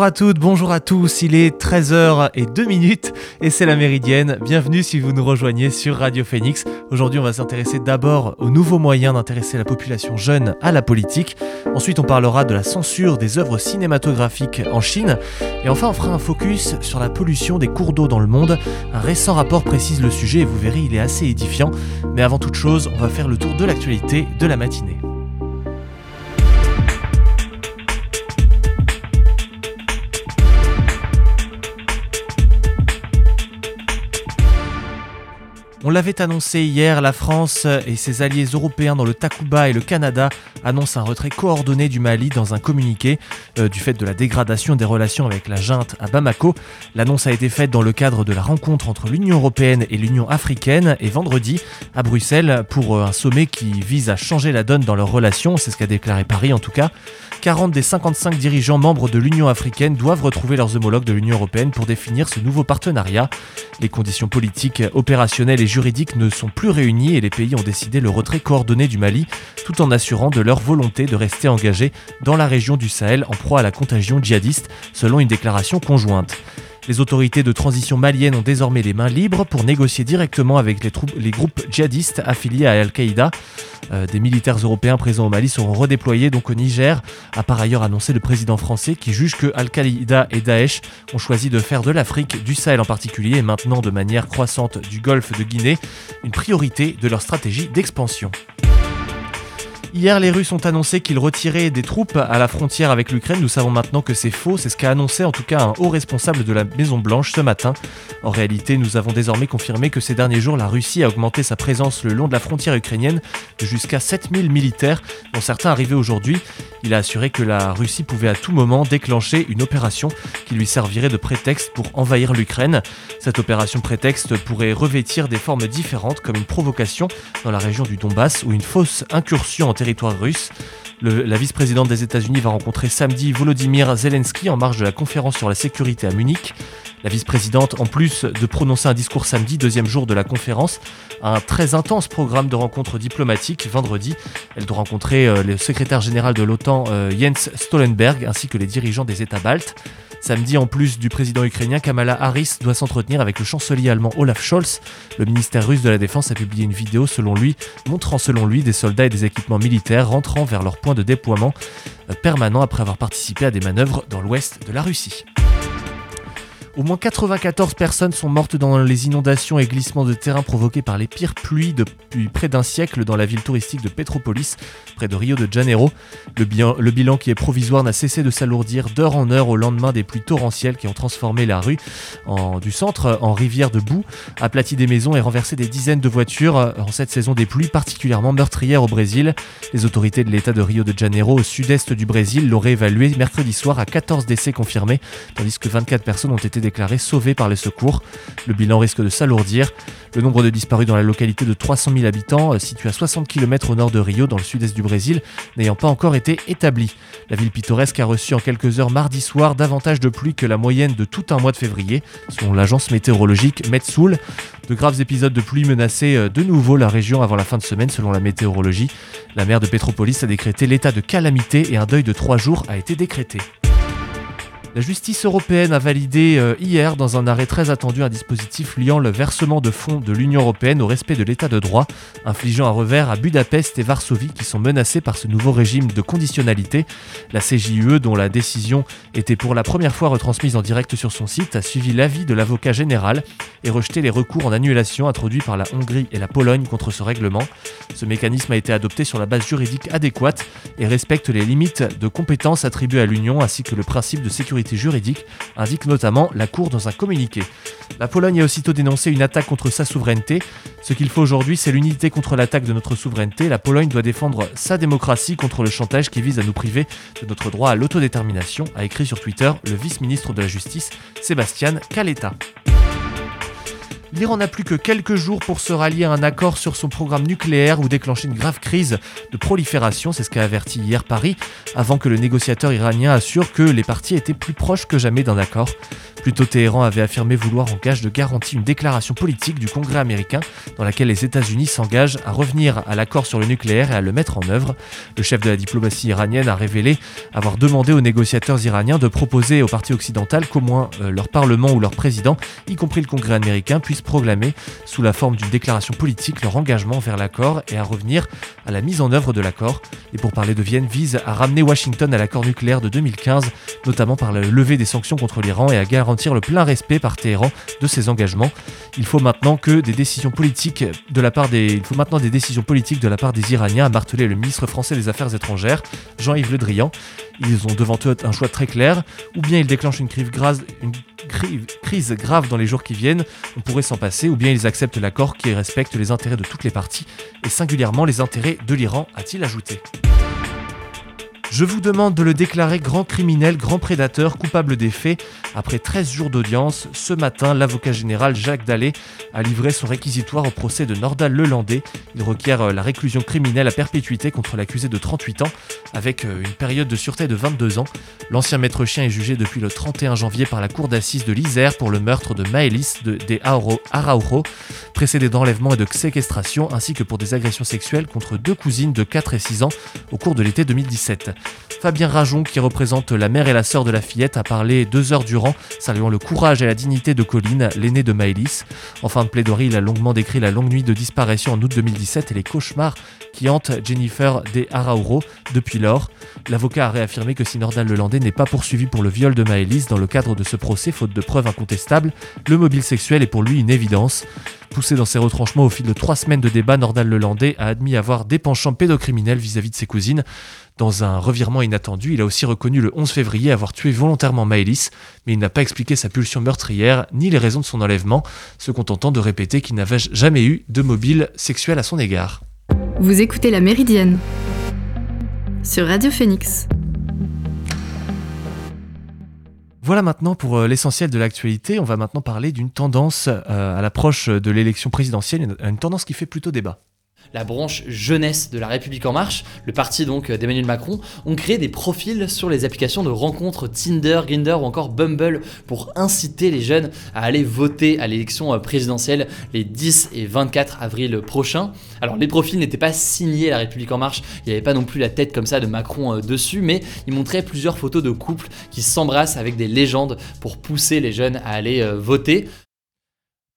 Bonjour à toutes, bonjour à tous, il est 13h et 2 minutes et c'est la méridienne. Bienvenue si vous nous rejoignez sur Radio Phoenix. Aujourd'hui on va s'intéresser d'abord aux nouveaux moyens d'intéresser la population jeune à la politique. Ensuite on parlera de la censure des œuvres cinématographiques en Chine. Et enfin on fera un focus sur la pollution des cours d'eau dans le monde. Un récent rapport précise le sujet et vous verrez il est assez édifiant. Mais avant toute chose on va faire le tour de l'actualité de la matinée. On l'avait annoncé hier, la France et ses alliés européens dans le Takuba et le Canada annoncent un retrait coordonné du Mali dans un communiqué euh, du fait de la dégradation des relations avec la junte à Bamako. L'annonce a été faite dans le cadre de la rencontre entre l'Union européenne et l'Union africaine et vendredi à Bruxelles pour euh, un sommet qui vise à changer la donne dans leurs relations, c'est ce qu'a déclaré Paris en tout cas. 40 des 55 dirigeants membres de l'Union africaine doivent retrouver leurs homologues de l'Union européenne pour définir ce nouveau partenariat. Les conditions politiques, opérationnelles et juridiques ne sont plus réunies et les pays ont décidé le retrait coordonné du Mali tout en assurant de leur volonté de rester engagés dans la région du Sahel en proie à la contagion djihadiste selon une déclaration conjointe. Les autorités de transition maliennes ont désormais les mains libres pour négocier directement avec les, groupes djihadistes affiliés à Al-Qaïda. Euh, des militaires européens présents au Mali seront redéployés donc au Niger, a par ailleurs annoncé le président français qui juge que Al-Qaïda et Daesh ont choisi de faire de l'Afrique, du Sahel en particulier, et maintenant de manière croissante du golfe de Guinée, une priorité de leur stratégie d'expansion. Hier, les Russes ont annoncé qu'ils retiraient des troupes à la frontière avec l'Ukraine. Nous savons maintenant que c'est faux. C'est ce qu'a annoncé en tout cas un haut responsable de la Maison Blanche ce matin. En réalité, nous avons désormais confirmé que ces derniers jours, la Russie a augmenté sa présence le long de la frontière ukrainienne de jusqu'à 7000 militaires, dont certains arrivaient aujourd'hui. Il a assuré que la Russie pouvait à tout moment déclencher une opération qui lui servirait de prétexte pour envahir l'Ukraine. Cette opération prétexte pourrait revêtir des formes différentes comme une provocation dans la région du Donbass ou une fausse incursion en territoire russe. La vice-présidente des États-Unis va rencontrer samedi Volodymyr Zelensky en marge de la conférence sur la sécurité à Munich. La vice-présidente, en plus de prononcer un discours samedi, deuxième jour de la conférence, a un très intense programme de rencontres diplomatiques. Vendredi, elle doit rencontrer euh, le secrétaire général de l'OTAN euh, Jens Stoltenberg ainsi que les dirigeants des États baltes. Samedi, en plus du président ukrainien, Kamala Harris doit s'entretenir avec le chancelier allemand Olaf Scholz. Le ministère russe de la Défense a publié une vidéo selon lui, montrant selon lui des soldats et des équipements militaires rentrant vers leur point de déploiement euh, permanent après avoir participé à des manœuvres dans l'ouest de la Russie. Au moins 94 personnes sont mortes dans les inondations et glissements de terrain provoqués par les pires pluies depuis près d'un siècle dans la ville touristique de Petropolis, près de Rio de Janeiro. Le bilan, qui est provisoire n'a cessé de s'alourdir d'heure en heure au lendemain des pluies torrentielles qui ont transformé la rue du centre en rivière de boue, aplati des maisons et renversé des dizaines de voitures en cette saison des pluies particulièrement meurtrières au Brésil. Les autorités de l'État de Rio de Janeiro, au sud-est du Brésil, l'auraient évalué mercredi soir à 14 décès confirmés, tandis que 24 personnes ont été déclaré sauvé par les secours. Le bilan risque de s'alourdir. Le nombre de disparus dans la localité de 300 000 habitants, euh, située à 60 km au nord de Rio, dans le sud-est du Brésil, n'ayant pas encore été établi. La ville pittoresque a reçu en quelques heures mardi soir davantage de pluie que la moyenne de tout un mois de février, selon l'agence météorologique Metsoul. De graves épisodes de pluie menaçaient euh, de nouveau la région avant la fin de semaine, selon la météorologie. La maire de Petropolis a décrété l'état de calamité et un deuil de trois jours a été décrété. La justice européenne a validé euh, hier, dans un arrêt très attendu, un dispositif liant le versement de fonds de l'Union européenne au respect de l'état de droit, infligeant un revers à Budapest et Varsovie qui sont menacés par ce nouveau régime de conditionnalité. La CJUE, dont la décision était pour la première fois retransmise en direct sur son site, a suivi l'avis de l'avocat général et rejeté les recours en annulation introduits par la Hongrie et la Pologne contre ce règlement. Ce mécanisme a été adopté sur la base juridique adéquate et respecte les limites de compétences attribuées à l'Union ainsi que le principe de sécurité juridique, indique notamment la Cour dans un communiqué. La Pologne a aussitôt dénoncé une attaque contre sa souveraineté. Ce qu'il faut aujourd'hui, c'est l'unité contre l'attaque de notre souveraineté. La Pologne doit défendre sa démocratie contre le chantage qui vise à nous priver de notre droit à l'autodétermination, a écrit sur Twitter le vice-ministre de la Justice, Sébastien Caletta. L'Iran n'a plus que quelques jours pour se rallier à un accord sur son programme nucléaire ou déclencher une grave crise de prolifération, c'est ce qu'a averti hier Paris, avant que le négociateur iranien assure que les parties étaient plus proches que jamais d'un accord. Plutôt Téhéran avait affirmé vouloir en gage de garantie une déclaration politique du Congrès américain dans laquelle les États-Unis s'engagent à revenir à l'accord sur le nucléaire et à le mettre en œuvre. Le chef de la diplomatie iranienne a révélé avoir demandé aux négociateurs iraniens de proposer aux parties occidentales qu'au moins euh, leur parlement ou leur président, y compris le Congrès américain, puisse proclamer, sous la forme d'une déclaration politique, leur engagement vers l'accord et à revenir à la mise en œuvre de l'accord. Et pour parler de Vienne vise à ramener Washington à l'accord nucléaire de 2015, notamment par la levée des sanctions contre l'Iran et à garantir le plein respect par Téhéran de ses engagements. Il faut maintenant que des décisions politiques de la part des, il faut maintenant des décisions politiques de la part des Iraniens, a martelé le ministre français des Affaires étrangères, Jean-Yves Le Drian. Ils ont devant eux un choix très clair, ou bien ils déclenchent une crise, grave, crise grave dans les jours qui viennent, on pourrait s'en passer, ou bien ils acceptent l'accord qui respecte les intérêts de toutes les parties, et singulièrement les intérêts de l'Iran, a-t-il ajouté. Je vous demande de le déclarer grand criminel, grand prédateur, coupable des faits. Après 13 jours d'audience, ce matin, l'avocat général Jacques Dallet a livré son réquisitoire au procès de Nordal Lelandais. Il requiert euh, la réclusion criminelle à perpétuité contre l'accusé de 38 ans, avec euh, une période de sûreté de 22 ans. L'ancien maître chien est jugé depuis le 31 janvier par la cour d'assises de l'Isère pour le meurtre de Maëlys de, des Arauro, précédé d'enlèvement et de séquestration, ainsi que pour des agressions sexuelles contre deux cousines de 4 et 6 ans au cours de l'été 2017. Fabien Rajon, qui représente la mère et la sœur de la fillette, a parlé deux heures durant, saluant le courage et la dignité de Colline, l'aînée de Maëlys. En fin de plaidoirie, il a longuement décrit la longue nuit de disparition en août 2017 et les cauchemars qui hantent Jennifer De Arauro depuis lors. L'avocat a réaffirmé que si Nordal Lelandais n'est pas poursuivi pour le viol de Maëlys dans le cadre de ce procès, faute de preuves incontestables, le mobile sexuel est pour lui une évidence. Poussé dans ses retranchements au fil de trois semaines de débat, Nordal Lelandais a admis avoir des penchants pédocriminels vis-à-vis de ses cousines. Dans un revirement inattendu, il a aussi reconnu le 11 février avoir tué volontairement Maëlys, mais il n'a pas expliqué sa pulsion meurtrière ni les raisons de son enlèvement, se contentant de répéter qu'il n'avait jamais eu de mobile sexuel à son égard. Vous écoutez La Méridienne sur Radio Phoenix. Voilà maintenant pour euh, l'essentiel de l'actualité. On va maintenant parler d'une tendance euh, à l'approche de l'élection présidentielle, une tendance qui fait plutôt débat la branche jeunesse de la République en marche, le parti donc d'Emmanuel Macron, ont créé des profils sur les applications de rencontres Tinder, Grindr ou encore Bumble pour inciter les jeunes à aller voter à l'élection présidentielle les 10 et 24 avril prochains. Alors les profils n'étaient pas signés la République en marche, il n'y avait pas non plus la tête comme ça de Macron euh, dessus, mais ils montraient plusieurs photos de couples qui s'embrassent avec des légendes pour pousser les jeunes à aller euh, voter.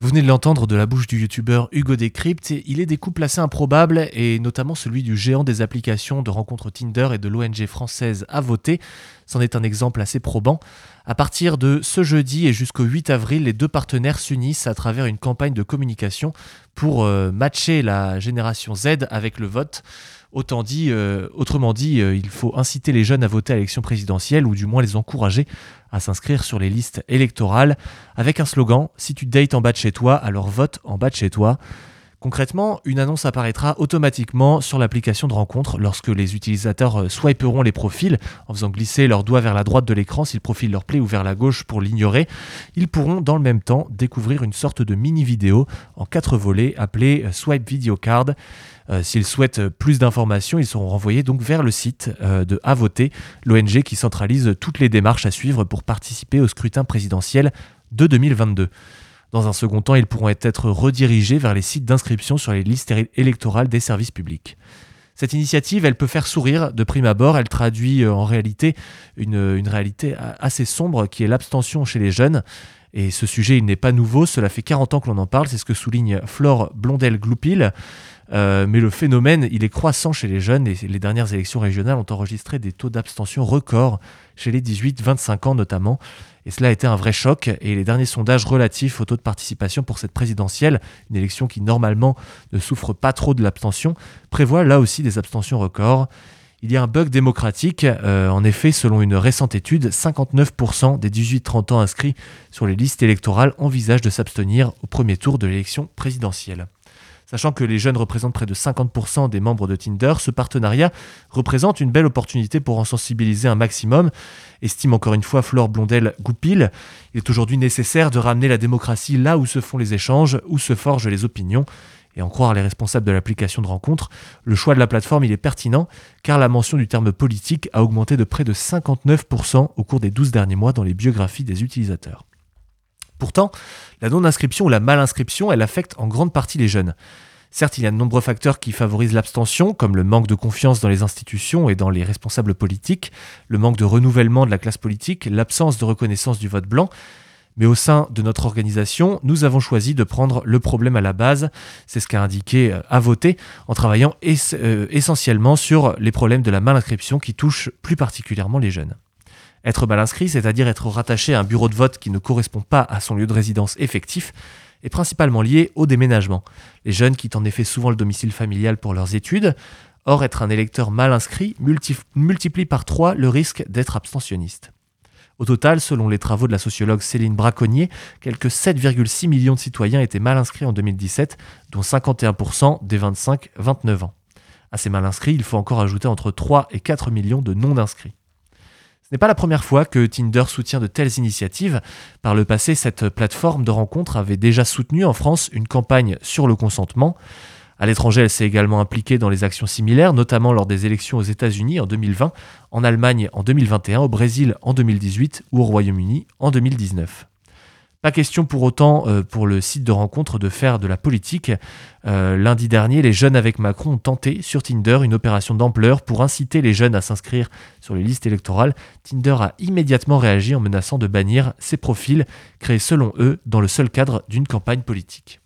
Vous venez de l'entendre de la bouche du youtubeur Hugo Décrypte, il est des couples assez improbables et notamment celui du géant des applications de rencontres Tinder et de l'ONG française à voter. C'en est un exemple assez probant. À partir de ce jeudi et jusqu'au 8 avril, les deux partenaires s'unissent à travers une campagne de communication pour euh, matcher la génération Z avec le vote. Autant dit, euh, autrement dit, euh, il faut inciter les jeunes à voter à l'élection présidentielle ou du moins les encourager à s'inscrire sur les listes électorales avec un slogan Si tu dates en bas de chez toi, alors vote en bas de chez toi. Concrètement, une annonce apparaîtra automatiquement sur l'application de rencontre lorsque les utilisateurs euh, swiperont les profils en faisant glisser leur doigt vers la droite de l'écran si le profil leur plaît ou vers la gauche pour l'ignorer. Ils pourront dans le même temps découvrir une sorte de mini vidéo en quatre volets appelée Swipe Video Card. Euh, s'ils souhaitent plus d'informations, ils seront renvoyés vers le site euh, de Avoter, l'ONG qui centralise toutes les démarches à suivre pour participer au scrutin présidentiel de 2022. Dans un second temps, ils pourront être redirigés vers les sites d'inscription sur les listes électorales des services publics. Cette initiative, elle peut faire sourire de prime abord, elle traduit euh, en réalité une, une réalité assez sombre qui est l'abstention chez les jeunes. Et ce sujet, il n'est pas nouveau, cela fait 40 ans que l'on en parle, c'est ce que souligne Flore Blondel-Gloupil. Euh, mais le phénomène, il est croissant chez les jeunes et les dernières élections régionales ont enregistré des taux d'abstention records chez les 18-25 ans notamment. Et cela a été un vrai choc. Et les derniers sondages relatifs au taux de participation pour cette présidentielle, une élection qui normalement ne souffre pas trop de l'abstention, prévoient là aussi des abstentions records. Il y a un bug démocratique. Euh, en effet, selon une récente étude, 59% des 18-30 ans inscrits sur les listes électorales envisagent de s'abstenir au premier tour de l'élection présidentielle. Sachant que les jeunes représentent près de 50% des membres de Tinder, ce partenariat représente une belle opportunité pour en sensibiliser un maximum, estime encore une fois Flore Blondel-Goupil. Il est aujourd'hui nécessaire de ramener la démocratie là où se font les échanges, où se forgent les opinions. Et en croire les responsables de l'application de rencontre, le choix de la plateforme il est pertinent car la mention du terme politique a augmenté de près de 59% au cours des 12 derniers mois dans les biographies des utilisateurs. Pourtant, la non-inscription ou la mal-inscription, elle affecte en grande partie les jeunes. Certes, il y a de nombreux facteurs qui favorisent l'abstention, comme le manque de confiance dans les institutions et dans les responsables politiques, le manque de renouvellement de la classe politique, l'absence de reconnaissance du vote blanc. Mais au sein de notre organisation, nous avons choisi de prendre le problème à la base, c'est ce qu'a indiqué à voter, en travaillant euh, essentiellement sur les problèmes de la mal-inscription qui touchent plus particulièrement les jeunes. Être mal inscrit, c'est-à-dire être rattaché à un bureau de vote qui ne correspond pas à son lieu de résidence effectif, est principalement lié au déménagement. Les jeunes quittent en effet souvent le domicile familial pour leurs études. Or, être un électeur mal inscrit multiplie par trois le risque d'être abstentionniste. Au total, selon les travaux de la sociologue Céline Braconnier, quelques 7,6 millions de citoyens étaient mal inscrits en 2017, dont 51% des 25-29 ans. À ces mal inscrits, il faut encore ajouter entre 3 et 4 millions de non inscrits. N'est pas la première fois que Tinder soutient de telles initiatives. Par le passé, cette plateforme de rencontre avait déjà soutenu en France une campagne sur le consentement. À l'étranger, elle s'est également impliquée dans les actions similaires, notamment lors des élections aux États-Unis en 2020, en Allemagne en 2021, au Brésil en 2018 ou au Royaume-Uni en 2019. Pas question pour autant euh, pour le site de rencontre de faire de la politique. Euh, lundi dernier, les jeunes avec Macron ont tenté sur Tinder une opération d'ampleur pour inciter les jeunes à s'inscrire sur les listes électorales. Tinder a immédiatement réagi en menaçant de bannir ces profils créés selon eux dans le seul cadre d'une campagne politique.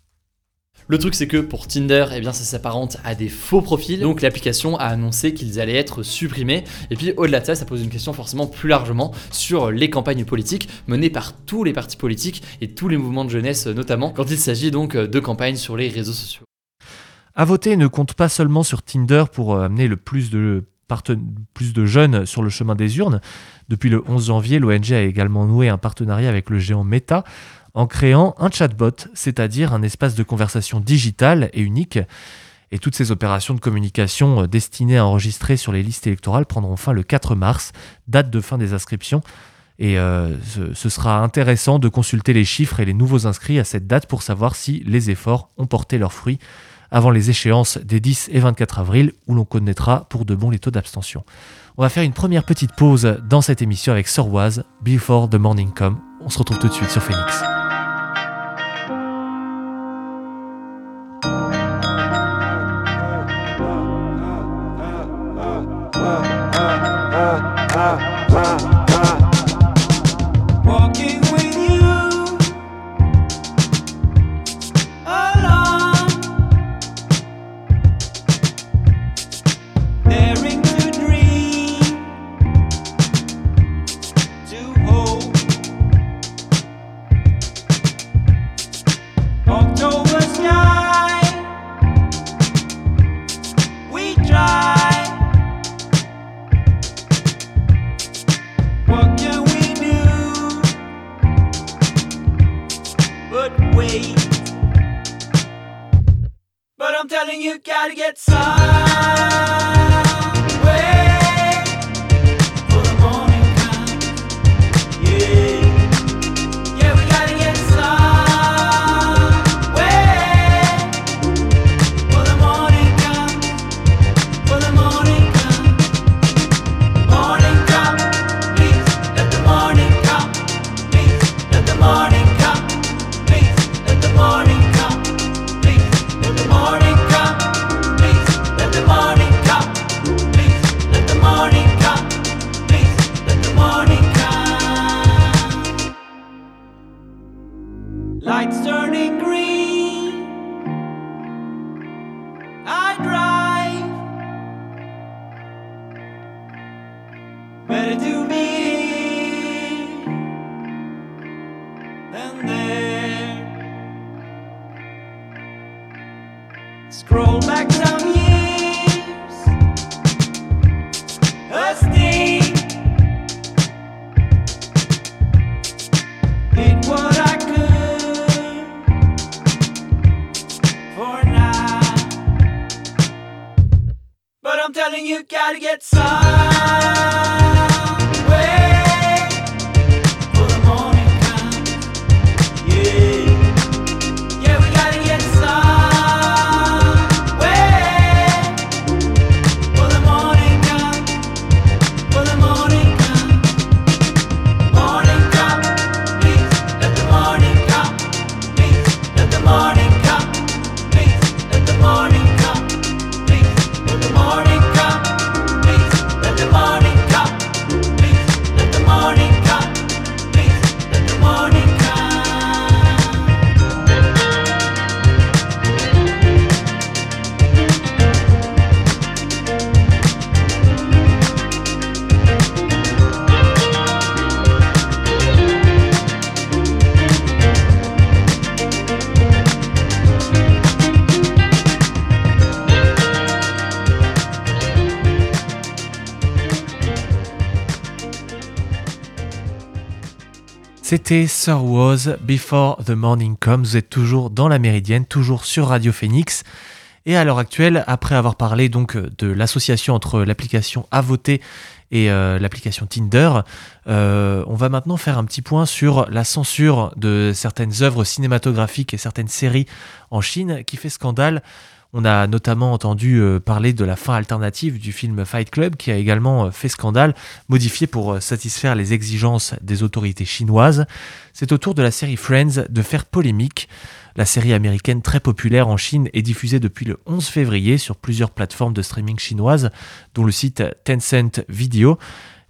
Le truc, c'est que pour Tinder, eh bien, ça s'apparente à des faux profils. Donc, l'application a annoncé qu'ils allaient être supprimés. Et puis, au-delà de ça, ça pose une question forcément plus largement sur les campagnes politiques menées par tous les partis politiques et tous les mouvements de jeunesse, notamment quand il s'agit donc de campagnes sur les réseaux sociaux. À voter ne compte pas seulement sur Tinder pour euh, amener le plus de plus de jeunes sur le chemin des urnes. Depuis le 11 janvier, l'ONG a également noué un partenariat avec le géant Meta en créant un chatbot, c'est-à-dire un espace de conversation digital et unique. Et toutes ces opérations de communication euh, destinées à enregistrer sur les listes électorales prendront fin le 4 mars, date de fin des inscriptions. Et euh, ce, sera intéressant de consulter les chiffres et les nouveaux inscrits à cette date pour savoir si les efforts ont porté leurs fruits avant les échéances des 10 et 24 avril où l'on connaîtra pour de bon les taux d'abstention. On va faire une première petite pause dans cette émission avec Sorwaz, Before the Morning Come. On se retrouve tout de suite sur Phoenix. roll back down. C'était Sir Was Before the Morning Comes. Vous êtes toujours dans la Méridienne, toujours sur Radio Phoenix. Et à l'heure actuelle, après avoir parlé donc de l'association entre l'application À et euh, l'application Tinder, euh, on va maintenant faire un petit point sur la censure de certaines œuvres cinématographiques et certaines séries en Chine qui fait scandale. On a notamment entendu euh, parler de la fin alternative du film Fight Club qui a également euh, fait scandale, modifié pour euh, satisfaire les exigences des autorités chinoises. C'est au tour de la série Friends de faire polémique. La série américaine très populaire en Chine est diffusée depuis le 11 février sur plusieurs plateformes de streaming chinoises, dont le site Tencent Video.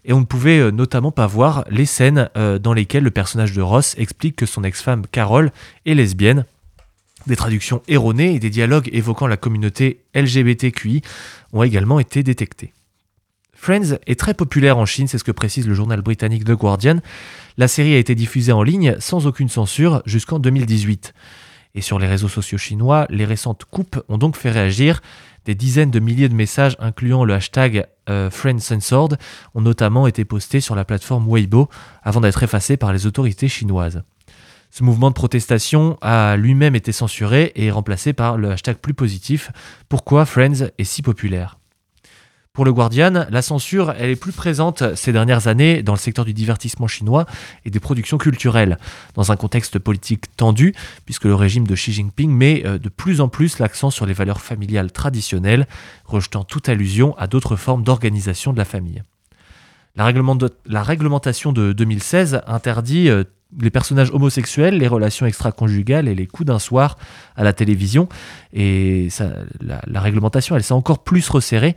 Et on ne pouvait notamment pas voir les scènes dans lesquelles le personnage de Ross explique que son ex-femme Carol est lesbienne, des traductions erronées et des dialogues évoquant la communauté LGBTQI ont également été détectés. Friends est très populaire en Chine, c'est ce que précise le journal britannique The Guardian. La série a été diffusée en ligne sans aucune censure jusqu'en 2018. Et sur les réseaux sociaux chinois, les récentes coupes ont donc fait réagir. Des dizaines de milliers de messages incluant le hashtag euh, FriendsCensored ont notamment été postés sur la plateforme Weibo avant d'être effacés par les autorités chinoises. Ce mouvement de protestation a lui-même été censuré et remplacé par le hashtag plus positif Pourquoi Friends est si populaire? Pour le Guardian, la censure est plus présente ces dernières années dans le secteur du divertissement chinois et des productions culturelles, dans un contexte politique tendu, puisque le régime de Xi Jinping met euh, de plus en plus l'accent sur les valeurs familiales traditionnelles, rejetant toute allusion à d'autres formes d'organisation de la famille. La, la, réglementation de 2016 interdit euh, les personnages homosexuels, les relations extra-conjugales et les coups d'un soir à la télévision. Et la, réglementation, elle s'est encore plus resserrée.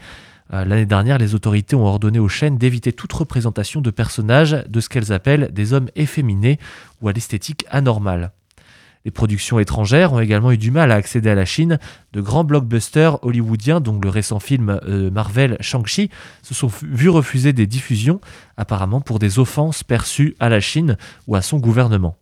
Euh, l'année dernière, les autorités ont ordonné aux chaînes d'éviter toute représentation de personnages de ce qu'elles appellent des hommes efféminés ou à l'esthétique anormale. Les productions étrangères ont également eu du mal à accéder à la Chine. De grands blockbusters hollywoodiens, dont le récent film euh, Marvel Shang-Chi, se sont vus refuser des diffusions, apparemment pour des offenses perçues à la Chine ou à son gouvernement.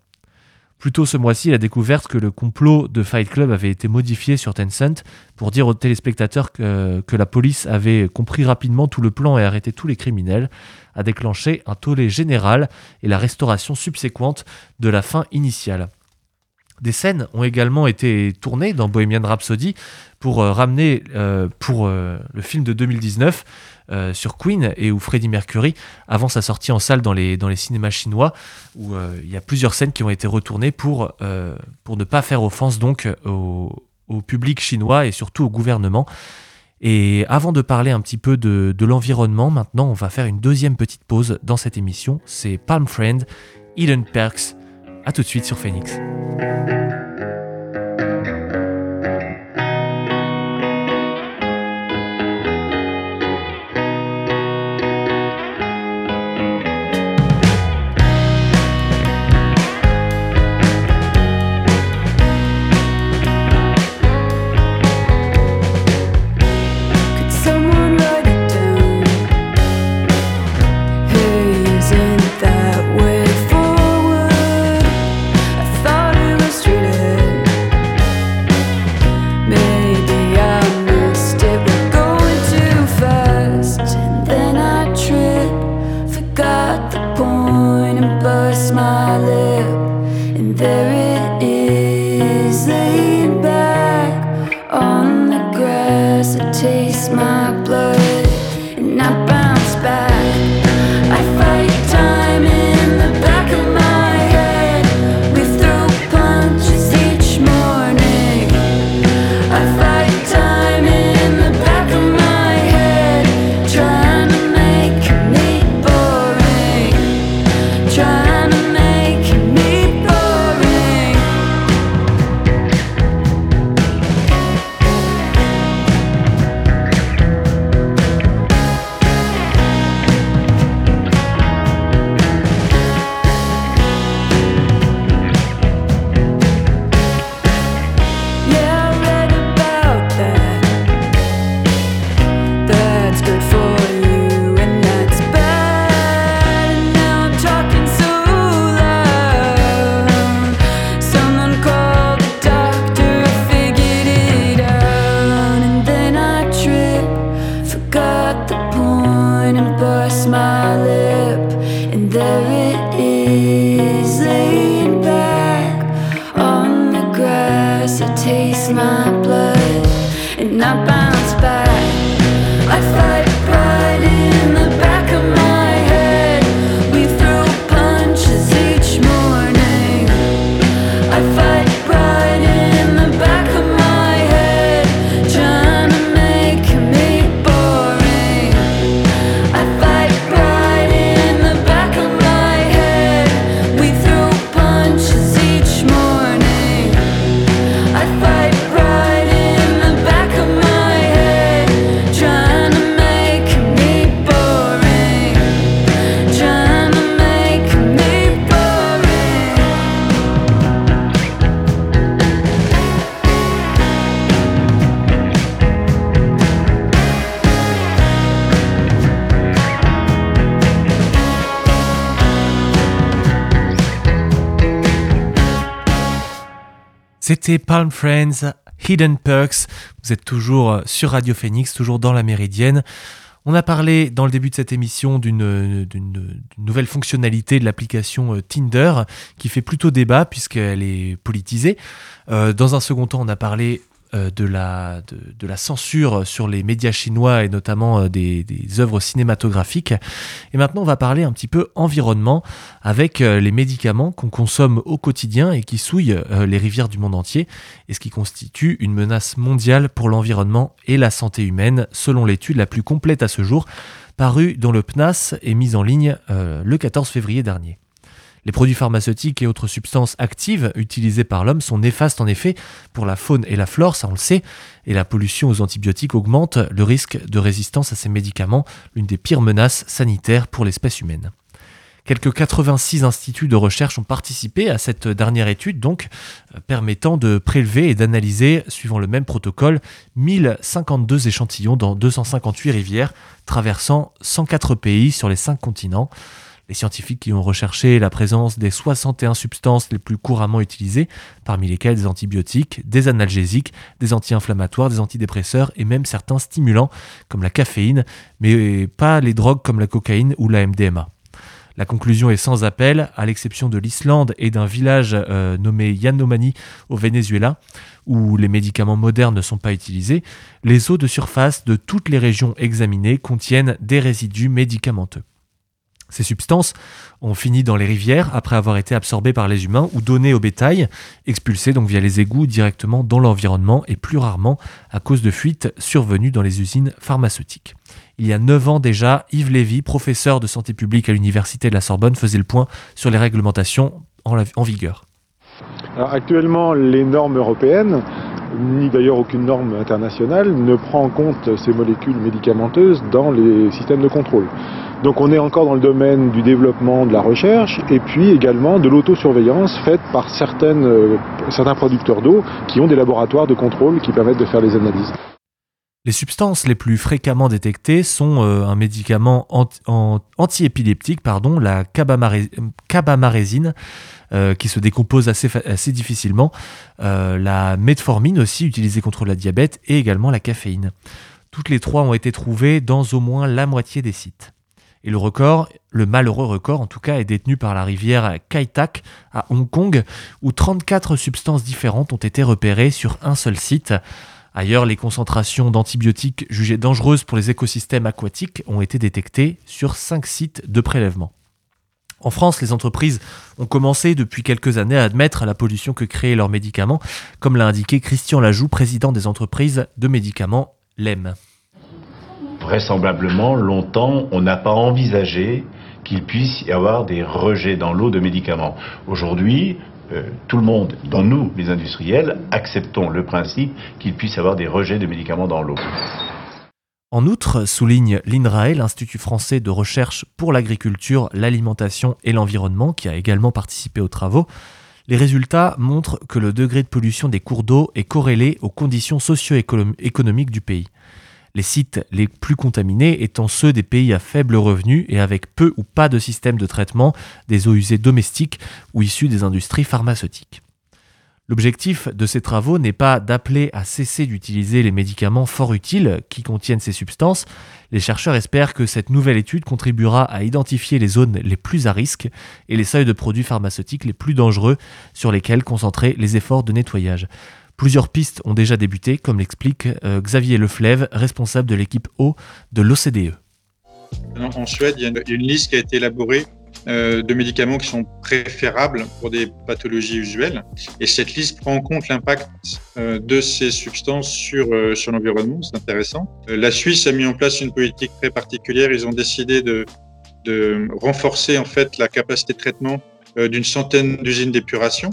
Plus tôt ce mois-ci, la découverte que le complot de Fight Club avait été modifié sur Tencent pour dire aux téléspectateurs que, que la police avait compris rapidement tout le plan et arrêté tous les criminels, a déclenché un tollé général et la restauration subséquente de la fin initiale. Des scènes ont également été tournées dans Bohemian Rhapsody pour euh, ramener euh, pour euh, le film de 2019 sur Queen et où Freddie Mercury, avant sa sortie en salle dans les, dans les cinémas chinois, où il y a plusieurs scènes qui ont été retournées pour, pour ne pas faire offense donc au, public chinois et surtout au gouvernement. Et avant de parler un petit peu de, de l'environnement, maintenant on va faire une deuxième petite pause dans cette émission. C'est Palm Friend, Eden Perks. A tout de suite sur Phoenix. C'était Palm Friends, Hidden Perks. Vous êtes toujours sur Radio Phoenix, toujours dans la Méridienne. On a parlé dans le début de cette émission d'une nouvelle fonctionnalité de l'application euh, Tinder qui fait plutôt débat puisqu'elle est politisée. Euh, dans un second temps, on a parlé euh, de, la, de, la censure sur les médias chinois et notamment euh, des, des, œuvres cinématographiques. Et maintenant, on va parler un petit peu environnement avec euh, les médicaments qu'on consomme au quotidien et qui souillent les rivières du monde entier, et ce qui constitue une menace mondiale pour l'environnement et la santé humaine, selon l'étude la plus complète à ce jour, parue dans le PNAS et mise en ligne le 14 février dernier. Les produits pharmaceutiques et autres substances actives utilisées par l'homme sont néfastes en effet pour la faune et la flore, ça on le sait, et la pollution aux antibiotiques augmente le risque de résistance à ces médicaments, l'une des pires menaces sanitaires pour l'espèce humaine. Quelques 86 instituts de recherche ont participé à cette dernière étude, donc euh, permettant de prélever et d'analyser, suivant le même protocole, 1052 échantillons dans 258 rivières, traversant 104 pays sur les 5 continents. Les scientifiques qui ont recherché la présence des 61 substances les plus couramment utilisées, parmi lesquelles des antibiotiques, des analgésiques, des anti-inflammatoires, des antidépresseurs et même certains stimulants comme la caféine, mais pas les drogues comme la cocaïne ou la MDMA. La conclusion est sans appel, à l'exception de l'Islande et d'un village euh, nommé Yanomani au Venezuela, où les médicaments modernes ne sont pas utilisés, les eaux de surface de toutes les régions examinées contiennent des résidus médicamenteux. Ces substances ont fini dans les rivières après avoir été absorbées par les humains ou données au bétail, expulsées donc via les égouts directement dans l'environnement et plus rarement à cause de fuites survenues dans les usines pharmaceutiques. Il y a 9 ans déjà, Yves Lévy, professeur de santé publique à l'université de la Sorbonne, faisait le point sur les réglementations en, vigueur. actuellement, les normes européennes, ni d'ailleurs aucune norme internationale, ne prend en compte ces molécules médicamenteuses dans les systèmes de contrôle. Donc on est encore dans le domaine du développement de la recherche et puis également de l'autosurveillance faite par certaines, euh, certains producteurs d'eau qui ont des laboratoires de contrôle qui permettent de faire les analyses. Les substances les plus fréquemment détectées sont euh, un médicament antiépileptique, pardon, la cabamarésine, euh, qui se décompose assez, assez difficilement, la metformine aussi utilisée contre la diabète et également la caféine. Toutes les trois ont été trouvées dans au moins la moitié des sites. Et le record, le malheureux record en tout cas, est détenu par la rivière Kai Tak à Hong Kong, où 34 substances différentes ont été repérées sur un seul site. Ailleurs, les concentrations d'antibiotiques jugées dangereuses pour les écosystèmes aquatiques ont été détectées sur 5 sites de prélèvement. En France, les entreprises ont commencé depuis quelques années à admettre la pollution que créaient leurs médicaments, comme l'a indiqué Christian Lajoux, président des entreprises de médicaments LEM vraisemblablement, longtemps, on n'a pas envisagé qu'il puisse y avoir des rejets dans l'eau de médicaments. Aujourd'hui, euh, tout le monde, dont nous, les industriels, acceptons le principe qu'il puisse y avoir des rejets de médicaments dans l'eau. En outre, souligne l'INRAE, l'Institut français de recherche pour l'agriculture, l'alimentation et l'environnement, qui a également participé aux travaux, les résultats montrent que le degré de pollution des cours d'eau est corrélé aux conditions socio-économiques du pays les sites les plus contaminés étant ceux des pays à faible revenu et avec peu ou pas de système de traitement des eaux usées domestiques ou issues des industries pharmaceutiques. L'objectif de ces travaux n'est pas d'appeler à cesser d'utiliser les médicaments fort utiles qui contiennent ces substances. Les chercheurs espèrent que cette nouvelle étude contribuera à identifier les zones les plus à risque et les seuils de produits pharmaceutiques les plus dangereux sur lesquels concentrer les efforts de nettoyage. Plusieurs pistes ont déjà débuté, comme l'explique euh, Xavier Leflève, responsable de l'équipe eau de l'OCDE. En Suède, il y a une liste qui a été élaborée euh, de médicaments qui sont préférables pour des pathologies usuelles. Et cette liste prend en compte l'impact euh, de ces substances sur, l'environnement. C'est intéressant. la Suisse a mis en place une politique très particulière. Ils ont décidé de, de renforcer en fait la capacité de traitement d'une centaine d'usines d'épuration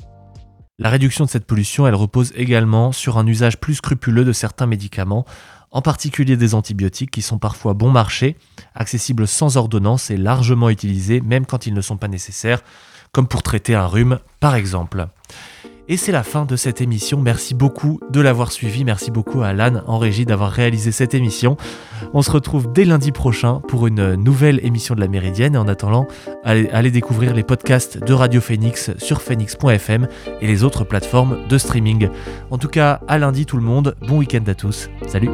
la réduction de cette pollution, elle repose également sur un usage plus scrupuleux de certains médicaments, en particulier des antibiotiques qui sont parfois bon marché, accessibles sans ordonnance et largement utilisés même quand ils ne sont pas nécessaires, comme pour traiter un rhume par exemple. Et c'est la fin de cette émission. Merci beaucoup de l'avoir suivi. Merci beaucoup à Alan en régie d'avoir réalisé cette émission. On se retrouve dès lundi prochain pour une nouvelle émission de la Méridienne. Et en attendant, allez, découvrir les podcasts de Radio Phoenix sur phoenix.fm et les autres plateformes de streaming. En tout cas, à lundi tout le monde. Bon week-end à tous. Salut